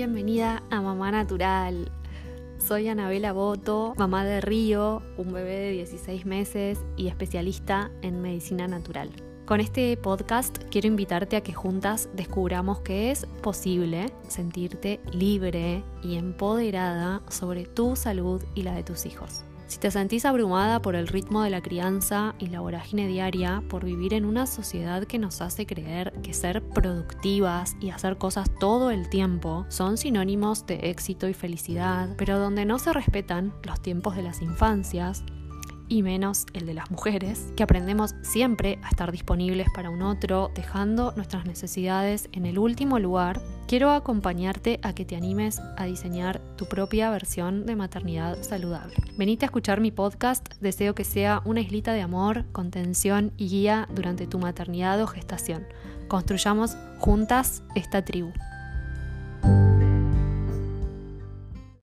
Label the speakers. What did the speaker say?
Speaker 1: Bienvenida a Mamá Natural. Soy Anabela Boto, mamá de Río, un bebé de 16 meses y especialista en medicina natural. Con este podcast quiero invitarte a que juntas descubramos que es posible sentirte libre y empoderada sobre tu salud y la de tus hijos. Si te sentís abrumada por el ritmo de la crianza y la vorágine diaria, por vivir en una sociedad que nos hace creer que ser productivas y hacer cosas todo el tiempo son sinónimos de éxito y felicidad, pero donde no se respetan los tiempos de las infancias, y menos el de las mujeres, que aprendemos siempre a estar disponibles para un otro, dejando nuestras necesidades en el último lugar, quiero acompañarte a que te animes a diseñar tu propia versión de maternidad saludable. Venite a escuchar mi podcast, deseo que sea una islita de amor, contención y guía durante tu maternidad o gestación. Construyamos juntas esta tribu.